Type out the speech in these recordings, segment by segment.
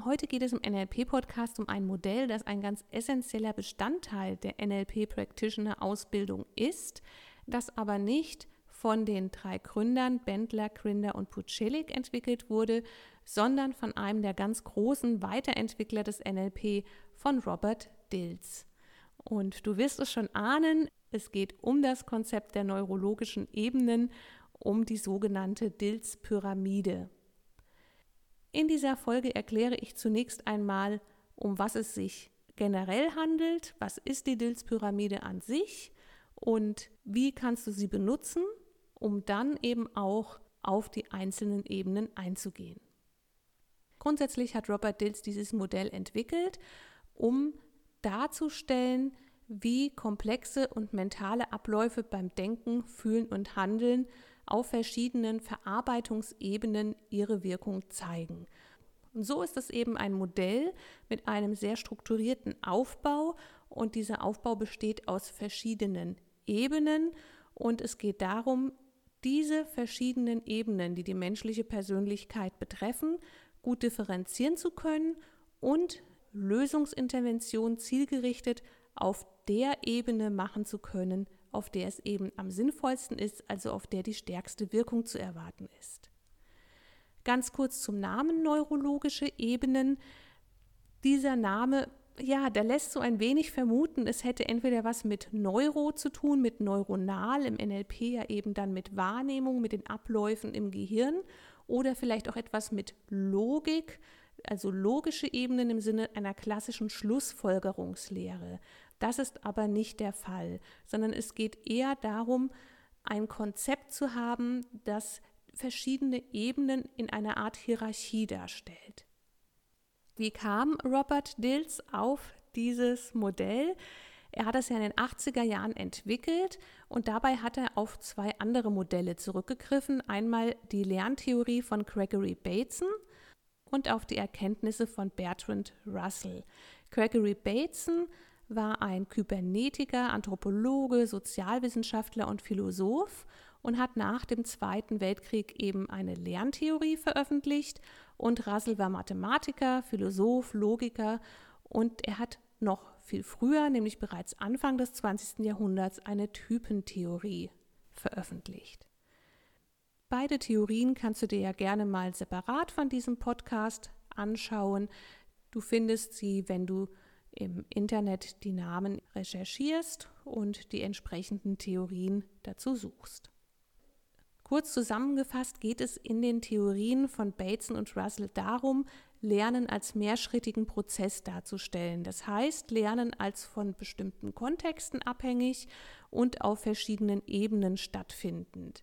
Heute geht es im NLP-Podcast um ein Modell, das ein ganz essentieller Bestandteil der NLP-Practitioner-Ausbildung ist, das aber nicht von den drei Gründern Bendler, Grinder und Pucelik entwickelt wurde, sondern von einem der ganz großen Weiterentwickler des NLP, von Robert Dills. Und du wirst es schon ahnen, es geht um das Konzept der neurologischen Ebenen, um die sogenannte Dills-Pyramide. In dieser Folge erkläre ich zunächst einmal, um was es sich generell handelt, was ist die Dills-Pyramide an sich und wie kannst du sie benutzen, um dann eben auch auf die einzelnen Ebenen einzugehen. Grundsätzlich hat Robert Dills dieses Modell entwickelt, um darzustellen, wie komplexe und mentale Abläufe beim Denken, Fühlen und Handeln auf verschiedenen Verarbeitungsebenen ihre Wirkung zeigen. Und so ist es eben ein Modell mit einem sehr strukturierten Aufbau und dieser Aufbau besteht aus verschiedenen Ebenen und es geht darum, diese verschiedenen Ebenen, die die menschliche Persönlichkeit betreffen, gut differenzieren zu können und Lösungsintervention zielgerichtet auf der Ebene machen zu können, auf der es eben am sinnvollsten ist, also auf der die stärkste Wirkung zu erwarten ist. Ganz kurz zum Namen neurologische Ebenen. Dieser Name, ja, der lässt so ein wenig vermuten, es hätte entweder was mit Neuro zu tun, mit neuronal, im NLP ja eben dann mit Wahrnehmung, mit den Abläufen im Gehirn oder vielleicht auch etwas mit Logik, also logische Ebenen im Sinne einer klassischen Schlussfolgerungslehre. Das ist aber nicht der Fall, sondern es geht eher darum, ein Konzept zu haben, das verschiedene Ebenen in einer Art Hierarchie darstellt. Wie kam Robert Dills auf dieses Modell? Er hat es ja in den 80er Jahren entwickelt und dabei hat er auf zwei andere Modelle zurückgegriffen. Einmal die Lerntheorie von Gregory Bateson und auf die Erkenntnisse von Bertrand Russell. Gregory Bateson war ein Kybernetiker, Anthropologe, Sozialwissenschaftler und Philosoph und hat nach dem Zweiten Weltkrieg eben eine Lerntheorie veröffentlicht. Und Russell war Mathematiker, Philosoph, Logiker und er hat noch viel früher, nämlich bereits Anfang des 20. Jahrhunderts, eine Typentheorie veröffentlicht. Beide Theorien kannst du dir ja gerne mal separat von diesem Podcast anschauen. Du findest sie, wenn du im Internet die Namen recherchierst und die entsprechenden Theorien dazu suchst. Kurz zusammengefasst geht es in den Theorien von Bateson und Russell darum, Lernen als mehrschrittigen Prozess darzustellen. Das heißt, Lernen als von bestimmten Kontexten abhängig und auf verschiedenen Ebenen stattfindend.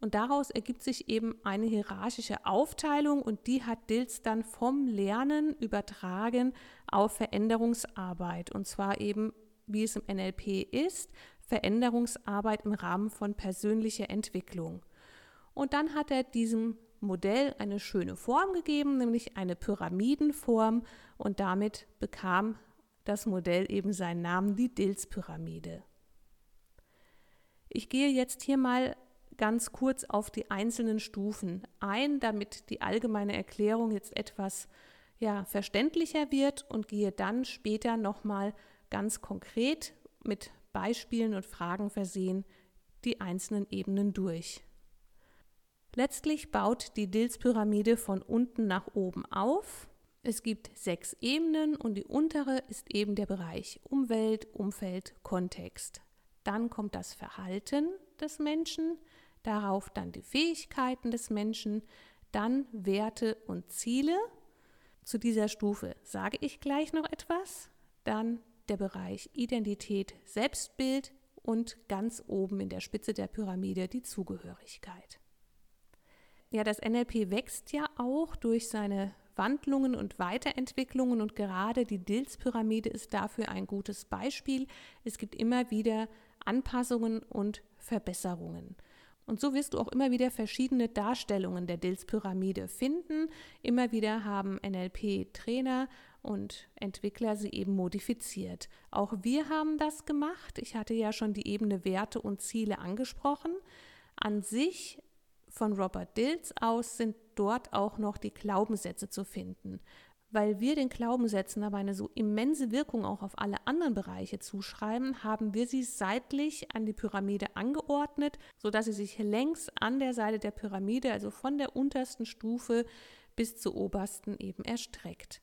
Und daraus ergibt sich eben eine hierarchische Aufteilung und die hat Dills dann vom Lernen übertragen auf Veränderungsarbeit. Und zwar eben, wie es im NLP ist, Veränderungsarbeit im Rahmen von persönlicher Entwicklung. Und dann hat er diesem Modell eine schöne Form gegeben, nämlich eine Pyramidenform. Und damit bekam das Modell eben seinen Namen, die Dills-Pyramide. Ich gehe jetzt hier mal ganz kurz auf die einzelnen Stufen ein, damit die allgemeine Erklärung jetzt etwas ja, verständlicher wird und gehe dann später nochmal ganz konkret mit Beispielen und Fragen versehen die einzelnen Ebenen durch. Letztlich baut die Dills-Pyramide von unten nach oben auf. Es gibt sechs Ebenen und die untere ist eben der Bereich Umwelt, Umfeld, Kontext. Dann kommt das Verhalten des Menschen, darauf dann die Fähigkeiten des Menschen, dann Werte und Ziele. Zu dieser Stufe sage ich gleich noch etwas. Dann der Bereich Identität, Selbstbild und ganz oben in der Spitze der Pyramide die Zugehörigkeit. Ja, das NLP wächst ja auch durch seine Wandlungen und Weiterentwicklungen und gerade die Dills-Pyramide ist dafür ein gutes Beispiel. Es gibt immer wieder Anpassungen und Verbesserungen. Und so wirst du auch immer wieder verschiedene Darstellungen der Dills-Pyramide finden. Immer wieder haben NLP-Trainer und Entwickler sie eben modifiziert. Auch wir haben das gemacht. Ich hatte ja schon die Ebene Werte und Ziele angesprochen. An sich von Robert Dills aus sind dort auch noch die Glaubenssätze zu finden. Weil wir den Glaubenssätzen aber eine so immense Wirkung auch auf alle anderen Bereiche zuschreiben, haben wir sie seitlich an die Pyramide angeordnet, sodass sie sich längs an der Seite der Pyramide, also von der untersten Stufe bis zur obersten eben erstreckt.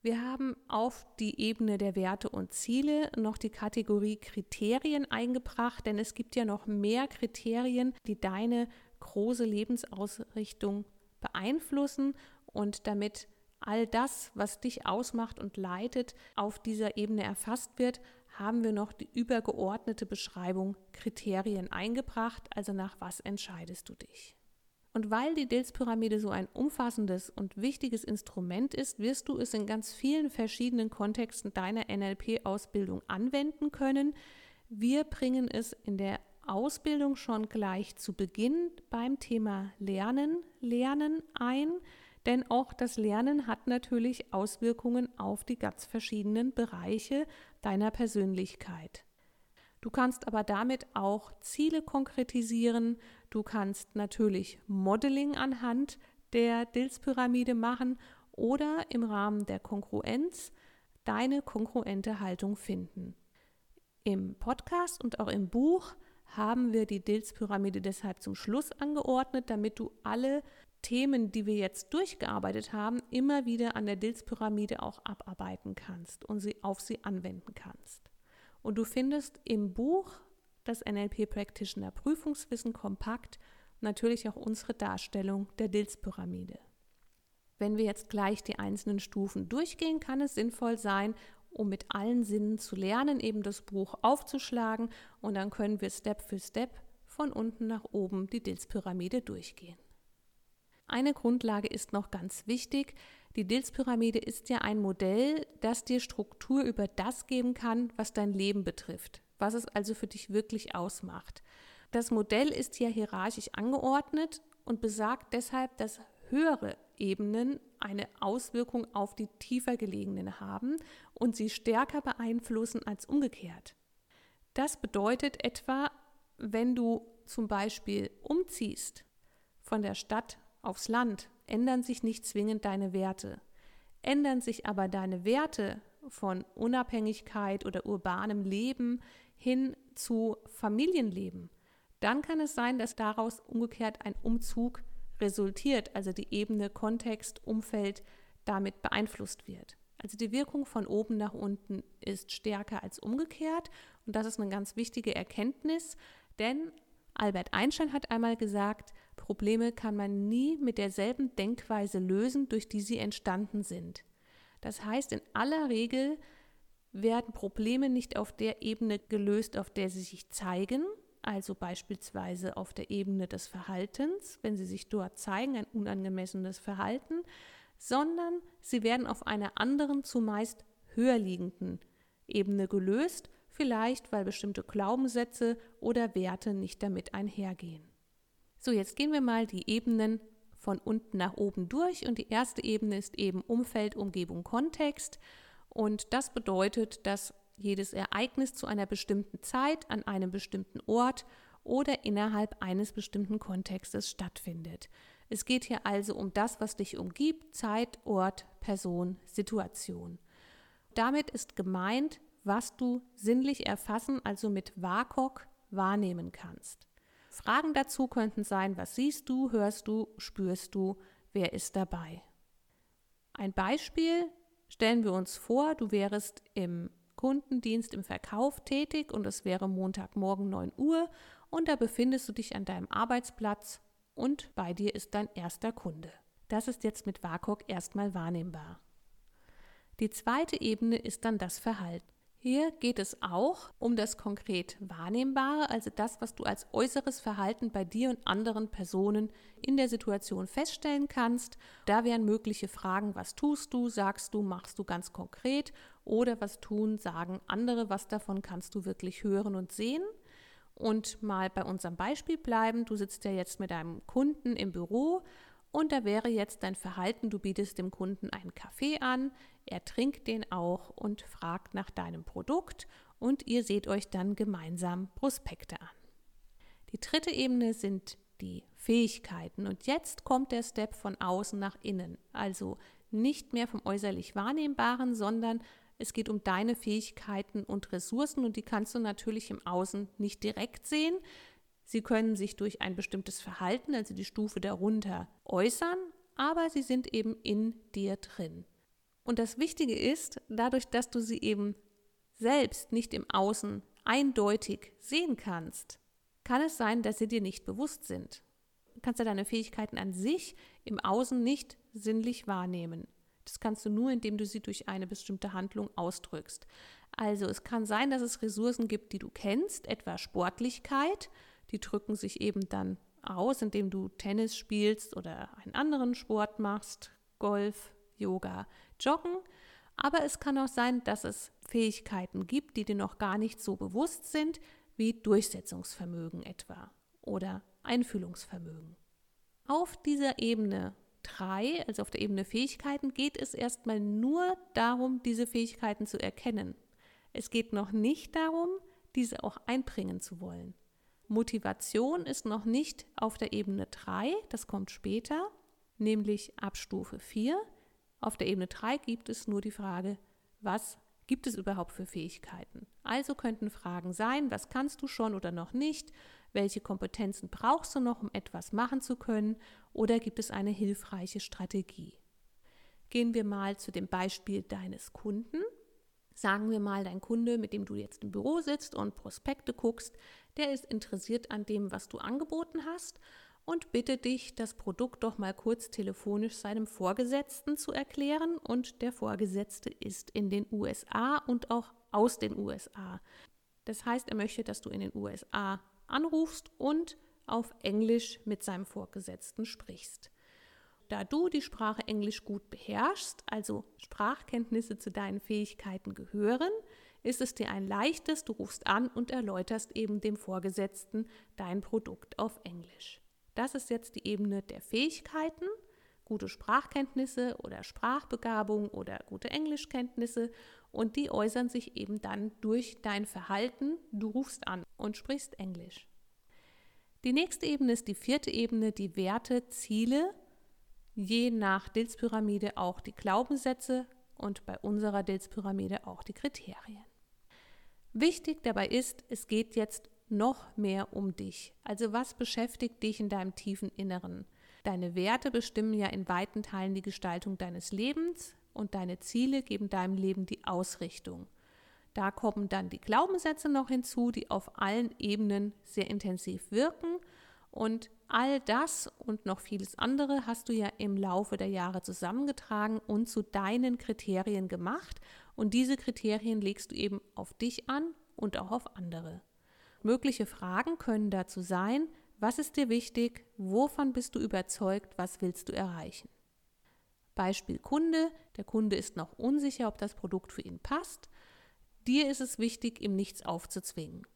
Wir haben auf die Ebene der Werte und Ziele noch die Kategorie Kriterien eingebracht, denn es gibt ja noch mehr Kriterien, die deine große Lebensausrichtung beeinflussen und damit all das, was dich ausmacht und leitet, auf dieser Ebene erfasst wird, haben wir noch die übergeordnete Beschreibung Kriterien eingebracht, also nach was entscheidest du dich. Und weil die Dills-Pyramide so ein umfassendes und wichtiges Instrument ist, wirst du es in ganz vielen verschiedenen Kontexten deiner NLP-Ausbildung anwenden können. Wir bringen es in der Ausbildung schon gleich zu Beginn beim Thema Lernen, Lernen ein, denn auch das Lernen hat natürlich Auswirkungen auf die ganz verschiedenen Bereiche deiner Persönlichkeit. Du kannst aber damit auch Ziele konkretisieren, du kannst natürlich Modeling anhand der Dills-Pyramide machen oder im Rahmen der Kongruenz deine kongruente Haltung finden. Im Podcast und auch im Buch haben wir die Dills-Pyramide deshalb zum Schluss angeordnet, damit du alle Themen, die wir jetzt durchgearbeitet haben, immer wieder an der Dills-Pyramide auch abarbeiten kannst und sie auf sie anwenden kannst. Und du findest im Buch das NLP Practitioner Prüfungswissen kompakt natürlich auch unsere Darstellung der Dills-Pyramide. Wenn wir jetzt gleich die einzelnen Stufen durchgehen, kann es sinnvoll sein, um mit allen Sinnen zu lernen, eben das Buch aufzuschlagen und dann können wir Step für Step von unten nach oben die Dills-Pyramide durchgehen. Eine Grundlage ist noch ganz wichtig. Die Dills-Pyramide ist ja ein Modell, das dir Struktur über das geben kann, was dein Leben betrifft, was es also für dich wirklich ausmacht. Das Modell ist ja hierarchisch angeordnet und besagt deshalb, dass höhere Ebenen eine Auswirkung auf die tiefer gelegenen haben und sie stärker beeinflussen als umgekehrt. Das bedeutet etwa, wenn du zum Beispiel umziehst von der Stadt aufs Land, ändern sich nicht zwingend deine Werte. Ändern sich aber deine Werte von Unabhängigkeit oder urbanem Leben hin zu Familienleben, dann kann es sein, dass daraus umgekehrt ein Umzug resultiert, also die Ebene Kontext, Umfeld damit beeinflusst wird. Also die Wirkung von oben nach unten ist stärker als umgekehrt und das ist eine ganz wichtige Erkenntnis, denn Albert Einstein hat einmal gesagt, Probleme kann man nie mit derselben Denkweise lösen, durch die sie entstanden sind. Das heißt, in aller Regel werden Probleme nicht auf der Ebene gelöst, auf der sie sich zeigen, also beispielsweise auf der Ebene des Verhaltens, wenn sie sich dort zeigen, ein unangemessenes Verhalten, sondern sie werden auf einer anderen, zumeist höher liegenden Ebene gelöst, vielleicht weil bestimmte Glaubenssätze oder Werte nicht damit einhergehen. So, jetzt gehen wir mal die Ebenen von unten nach oben durch und die erste Ebene ist eben Umfeld, Umgebung, Kontext und das bedeutet, dass jedes Ereignis zu einer bestimmten Zeit an einem bestimmten Ort oder innerhalb eines bestimmten Kontextes stattfindet. Es geht hier also um das, was dich umgibt, Zeit, Ort, Person, Situation. Damit ist gemeint, was du sinnlich erfassen, also mit WAKOK wahrnehmen kannst. Fragen dazu könnten sein, was siehst du, hörst du, spürst du, wer ist dabei. Ein Beispiel stellen wir uns vor, du wärest im Kundendienst im Verkauf tätig und es wäre Montagmorgen 9 Uhr und da befindest du dich an deinem Arbeitsplatz und bei dir ist dein erster Kunde. Das ist jetzt mit WAKOK erstmal wahrnehmbar. Die zweite Ebene ist dann das Verhalten. Hier geht es auch um das konkret Wahrnehmbare, also das, was du als äußeres Verhalten bei dir und anderen Personen in der Situation feststellen kannst. Da wären mögliche Fragen, was tust du, sagst du, machst du ganz konkret oder was tun, sagen andere, was davon kannst du wirklich hören und sehen. Und mal bei unserem Beispiel bleiben, du sitzt ja jetzt mit deinem Kunden im Büro und da wäre jetzt dein Verhalten, du bietest dem Kunden einen Kaffee an, er trinkt den auch und fragt nach deinem Produkt und ihr seht euch dann gemeinsam Prospekte an. Die dritte Ebene sind die Fähigkeiten und jetzt kommt der Step von außen nach innen, also nicht mehr vom äußerlich Wahrnehmbaren, sondern es geht um deine Fähigkeiten und Ressourcen und die kannst du natürlich im Außen nicht direkt sehen. Sie können sich durch ein bestimmtes Verhalten, also die Stufe darunter, äußern, aber sie sind eben in dir drin. Und das Wichtige ist, dadurch, dass du sie eben selbst nicht im Außen eindeutig sehen kannst, kann es sein, dass sie dir nicht bewusst sind. Du kannst ja deine Fähigkeiten an sich im Außen nicht sinnlich wahrnehmen. Das kannst du nur, indem du sie durch eine bestimmte Handlung ausdrückst. Also es kann sein, dass es Ressourcen gibt, die du kennst, etwa Sportlichkeit, die drücken sich eben dann aus, indem du Tennis spielst oder einen anderen Sport machst, Golf, Yoga, Joggen. Aber es kann auch sein, dass es Fähigkeiten gibt, die dir noch gar nicht so bewusst sind, wie Durchsetzungsvermögen etwa oder Einfühlungsvermögen. Auf dieser Ebene 3, also auf der Ebene Fähigkeiten, geht es erstmal nur darum, diese Fähigkeiten zu erkennen. Es geht noch nicht darum, diese auch einbringen zu wollen. Motivation ist noch nicht auf der Ebene 3, das kommt später, nämlich ab Stufe 4. Auf der Ebene 3 gibt es nur die Frage, was gibt es überhaupt für Fähigkeiten? Also könnten Fragen sein, was kannst du schon oder noch nicht? Welche Kompetenzen brauchst du noch, um etwas machen zu können? Oder gibt es eine hilfreiche Strategie? Gehen wir mal zu dem Beispiel deines Kunden. Sagen wir mal, dein Kunde, mit dem du jetzt im Büro sitzt und Prospekte guckst, der ist interessiert an dem, was du angeboten hast und bitte dich, das Produkt doch mal kurz telefonisch seinem Vorgesetzten zu erklären. Und der Vorgesetzte ist in den USA und auch aus den USA. Das heißt, er möchte, dass du in den USA anrufst und auf Englisch mit seinem Vorgesetzten sprichst. Da du die Sprache Englisch gut beherrschst, also Sprachkenntnisse zu deinen Fähigkeiten gehören, ist es dir ein leichtes, du rufst an und erläuterst eben dem Vorgesetzten dein Produkt auf Englisch. Das ist jetzt die Ebene der Fähigkeiten, gute Sprachkenntnisse oder Sprachbegabung oder gute Englischkenntnisse und die äußern sich eben dann durch dein Verhalten. Du rufst an und sprichst Englisch. Die nächste Ebene ist die vierte Ebene, die Werte, Ziele je nach Dills-Pyramide auch die Glaubenssätze und bei unserer Dills-Pyramide auch die Kriterien. Wichtig dabei ist, es geht jetzt noch mehr um dich. Also was beschäftigt dich in deinem tiefen Inneren? Deine Werte bestimmen ja in weiten Teilen die Gestaltung deines Lebens und deine Ziele geben deinem Leben die Ausrichtung. Da kommen dann die Glaubenssätze noch hinzu, die auf allen Ebenen sehr intensiv wirken und all das und noch vieles andere hast du ja im Laufe der Jahre zusammengetragen und zu deinen Kriterien gemacht. Und diese Kriterien legst du eben auf dich an und auch auf andere. Mögliche Fragen können dazu sein, was ist dir wichtig, wovon bist du überzeugt, was willst du erreichen. Beispiel Kunde, der Kunde ist noch unsicher, ob das Produkt für ihn passt. Dir ist es wichtig, ihm nichts aufzuzwingen.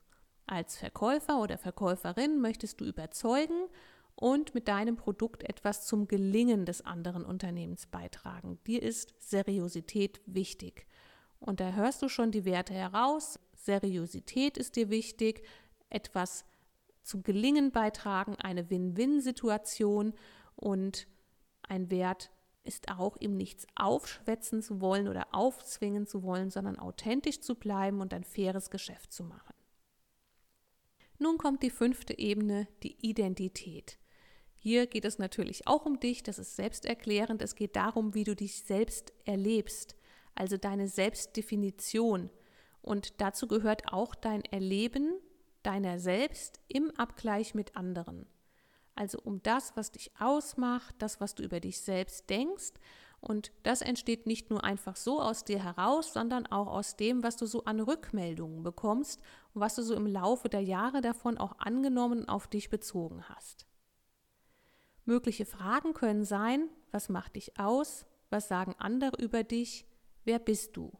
Als Verkäufer oder Verkäuferin möchtest du überzeugen und mit deinem Produkt etwas zum Gelingen des anderen Unternehmens beitragen. Dir ist Seriosität wichtig. Und da hörst du schon die Werte heraus. Seriosität ist dir wichtig, etwas zum Gelingen beitragen, eine Win-Win-Situation und ein Wert ist auch, ihm nichts aufschwätzen zu wollen oder aufzwingen zu wollen, sondern authentisch zu bleiben und ein faires Geschäft zu machen. Nun kommt die fünfte Ebene, die Identität. Hier geht es natürlich auch um dich, das ist selbsterklärend. Es geht darum, wie du dich selbst erlebst, also deine Selbstdefinition. Und dazu gehört auch dein Erleben deiner selbst im Abgleich mit anderen. Also um das, was dich ausmacht, das, was du über dich selbst denkst. Und das entsteht nicht nur einfach so aus dir heraus, sondern auch aus dem, was du so an Rückmeldungen bekommst und was du so im Laufe der Jahre davon auch angenommen und auf dich bezogen hast. Mögliche Fragen können sein, was macht dich aus? Was sagen andere über dich? Wer bist du?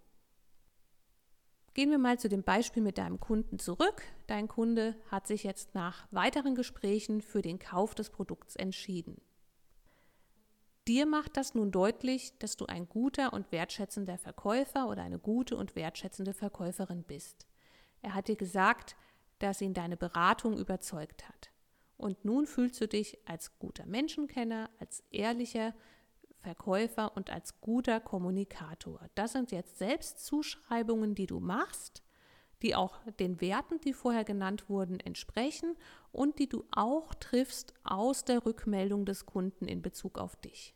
Gehen wir mal zu dem Beispiel mit deinem Kunden zurück. Dein Kunde hat sich jetzt nach weiteren Gesprächen für den Kauf des Produkts entschieden. Dir macht das nun deutlich, dass du ein guter und wertschätzender Verkäufer oder eine gute und wertschätzende Verkäuferin bist. Er hat dir gesagt, dass ihn deine Beratung überzeugt hat. Und nun fühlst du dich als guter Menschenkenner, als ehrlicher Verkäufer und als guter Kommunikator. Das sind jetzt Selbstzuschreibungen, die du machst, die auch den Werten, die vorher genannt wurden, entsprechen und die du auch triffst aus der Rückmeldung des Kunden in Bezug auf dich.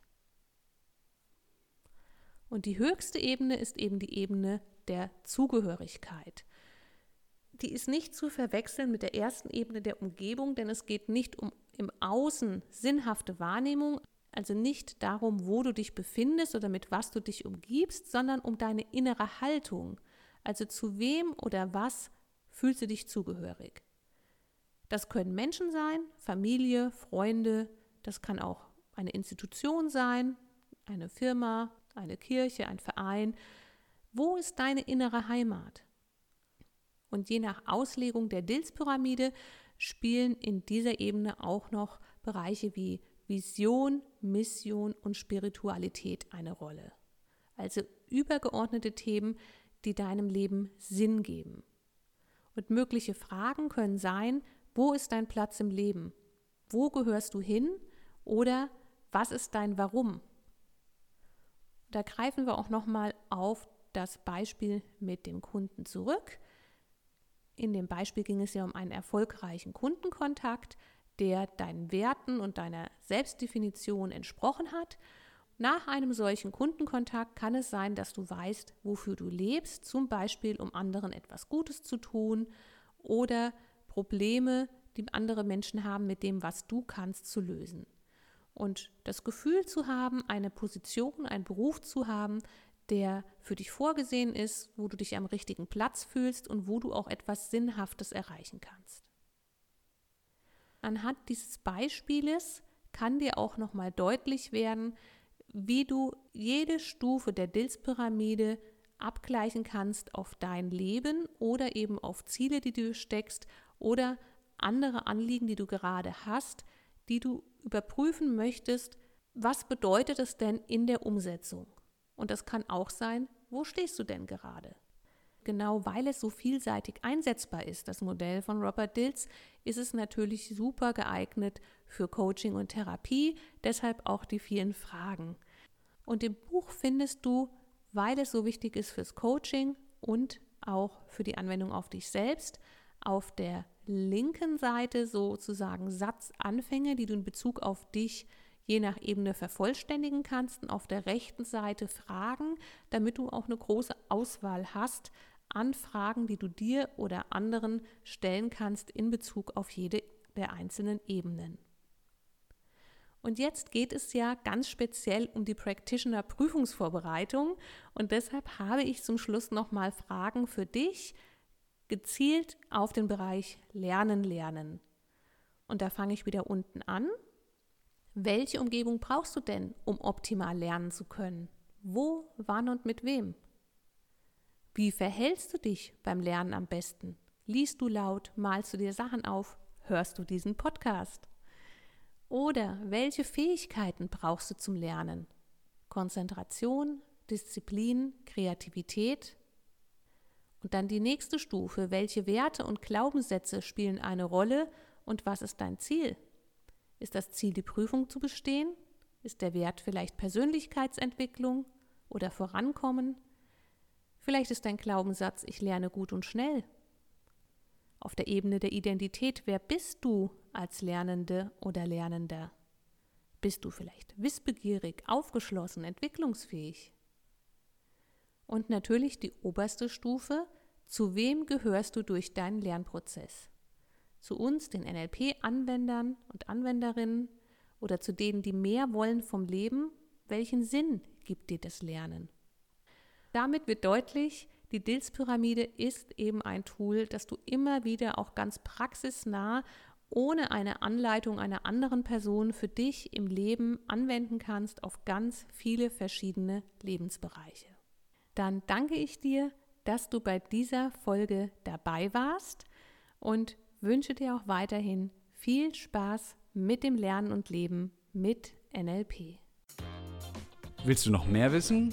Und die höchste Ebene ist eben die Ebene der Zugehörigkeit. Die ist nicht zu verwechseln mit der ersten Ebene der Umgebung, denn es geht nicht um im Außen sinnhafte Wahrnehmung, also nicht darum, wo du dich befindest oder mit was du dich umgibst, sondern um deine innere Haltung. Also zu wem oder was fühlst du dich zugehörig. Das können Menschen sein, Familie, Freunde, das kann auch eine Institution sein, eine Firma, eine Kirche, ein Verein. Wo ist deine innere Heimat? Und je nach Auslegung der Dills-Pyramide spielen in dieser Ebene auch noch Bereiche wie Vision, Mission und Spiritualität eine Rolle. Also übergeordnete Themen, die deinem Leben Sinn geben. Und mögliche Fragen können sein, wo ist dein Platz im Leben? Wo gehörst du hin? Oder was ist dein Warum? Da greifen wir auch nochmal auf das Beispiel mit dem Kunden zurück. In dem Beispiel ging es ja um einen erfolgreichen Kundenkontakt der deinen Werten und deiner Selbstdefinition entsprochen hat. Nach einem solchen Kundenkontakt kann es sein, dass du weißt, wofür du lebst, zum Beispiel um anderen etwas Gutes zu tun oder Probleme, die andere Menschen haben, mit dem, was du kannst, zu lösen. Und das Gefühl zu haben, eine Position, einen Beruf zu haben, der für dich vorgesehen ist, wo du dich am richtigen Platz fühlst und wo du auch etwas Sinnhaftes erreichen kannst. Anhand dieses Beispieles kann dir auch nochmal deutlich werden, wie du jede Stufe der Dills-Pyramide abgleichen kannst auf dein Leben oder eben auf Ziele, die du steckst oder andere Anliegen, die du gerade hast, die du überprüfen möchtest, was bedeutet es denn in der Umsetzung? Und das kann auch sein, wo stehst du denn gerade? genau weil es so vielseitig einsetzbar ist, das Modell von Robert Dills, ist es natürlich super geeignet für Coaching und Therapie, deshalb auch die vielen Fragen. Und im Buch findest du, weil es so wichtig ist fürs Coaching und auch für die Anwendung auf dich selbst, auf der linken Seite sozusagen Satzanfänge, die du in Bezug auf dich je nach Ebene vervollständigen kannst und auf der rechten Seite Fragen, damit du auch eine große Auswahl hast an Fragen, die du dir oder anderen stellen kannst in Bezug auf jede der einzelnen Ebenen. Und jetzt geht es ja ganz speziell um die Practitioner Prüfungsvorbereitung und deshalb habe ich zum Schluss nochmal Fragen für dich, gezielt auf den Bereich Lernen, Lernen. Und da fange ich wieder unten an. Welche Umgebung brauchst du denn, um optimal lernen zu können? Wo, wann und mit wem? Wie verhältst du dich beim Lernen am besten? Liest du laut, malst du dir Sachen auf, hörst du diesen Podcast? Oder welche Fähigkeiten brauchst du zum Lernen? Konzentration, Disziplin, Kreativität? Und dann die nächste Stufe, welche Werte und Glaubenssätze spielen eine Rolle und was ist dein Ziel? Ist das Ziel, die Prüfung zu bestehen? Ist der Wert vielleicht Persönlichkeitsentwicklung oder Vorankommen? Vielleicht ist dein Glaubenssatz, ich lerne gut und schnell. Auf der Ebene der Identität, wer bist du als Lernende oder Lernender? Bist du vielleicht wissbegierig, aufgeschlossen, entwicklungsfähig? Und natürlich die oberste Stufe, zu wem gehörst du durch deinen Lernprozess? Zu uns, den NLP-Anwendern und Anwenderinnen oder zu denen, die mehr wollen vom Leben? Welchen Sinn gibt dir das Lernen. Damit wird deutlich, die DILS-Pyramide ist eben ein Tool, das du immer wieder auch ganz praxisnah ohne eine Anleitung einer anderen Person für dich im Leben anwenden kannst auf ganz viele verschiedene Lebensbereiche. Dann danke ich dir, dass du bei dieser Folge dabei warst und wünsche dir auch weiterhin viel Spaß mit dem Lernen und Leben mit NLP. Willst du noch mehr wissen?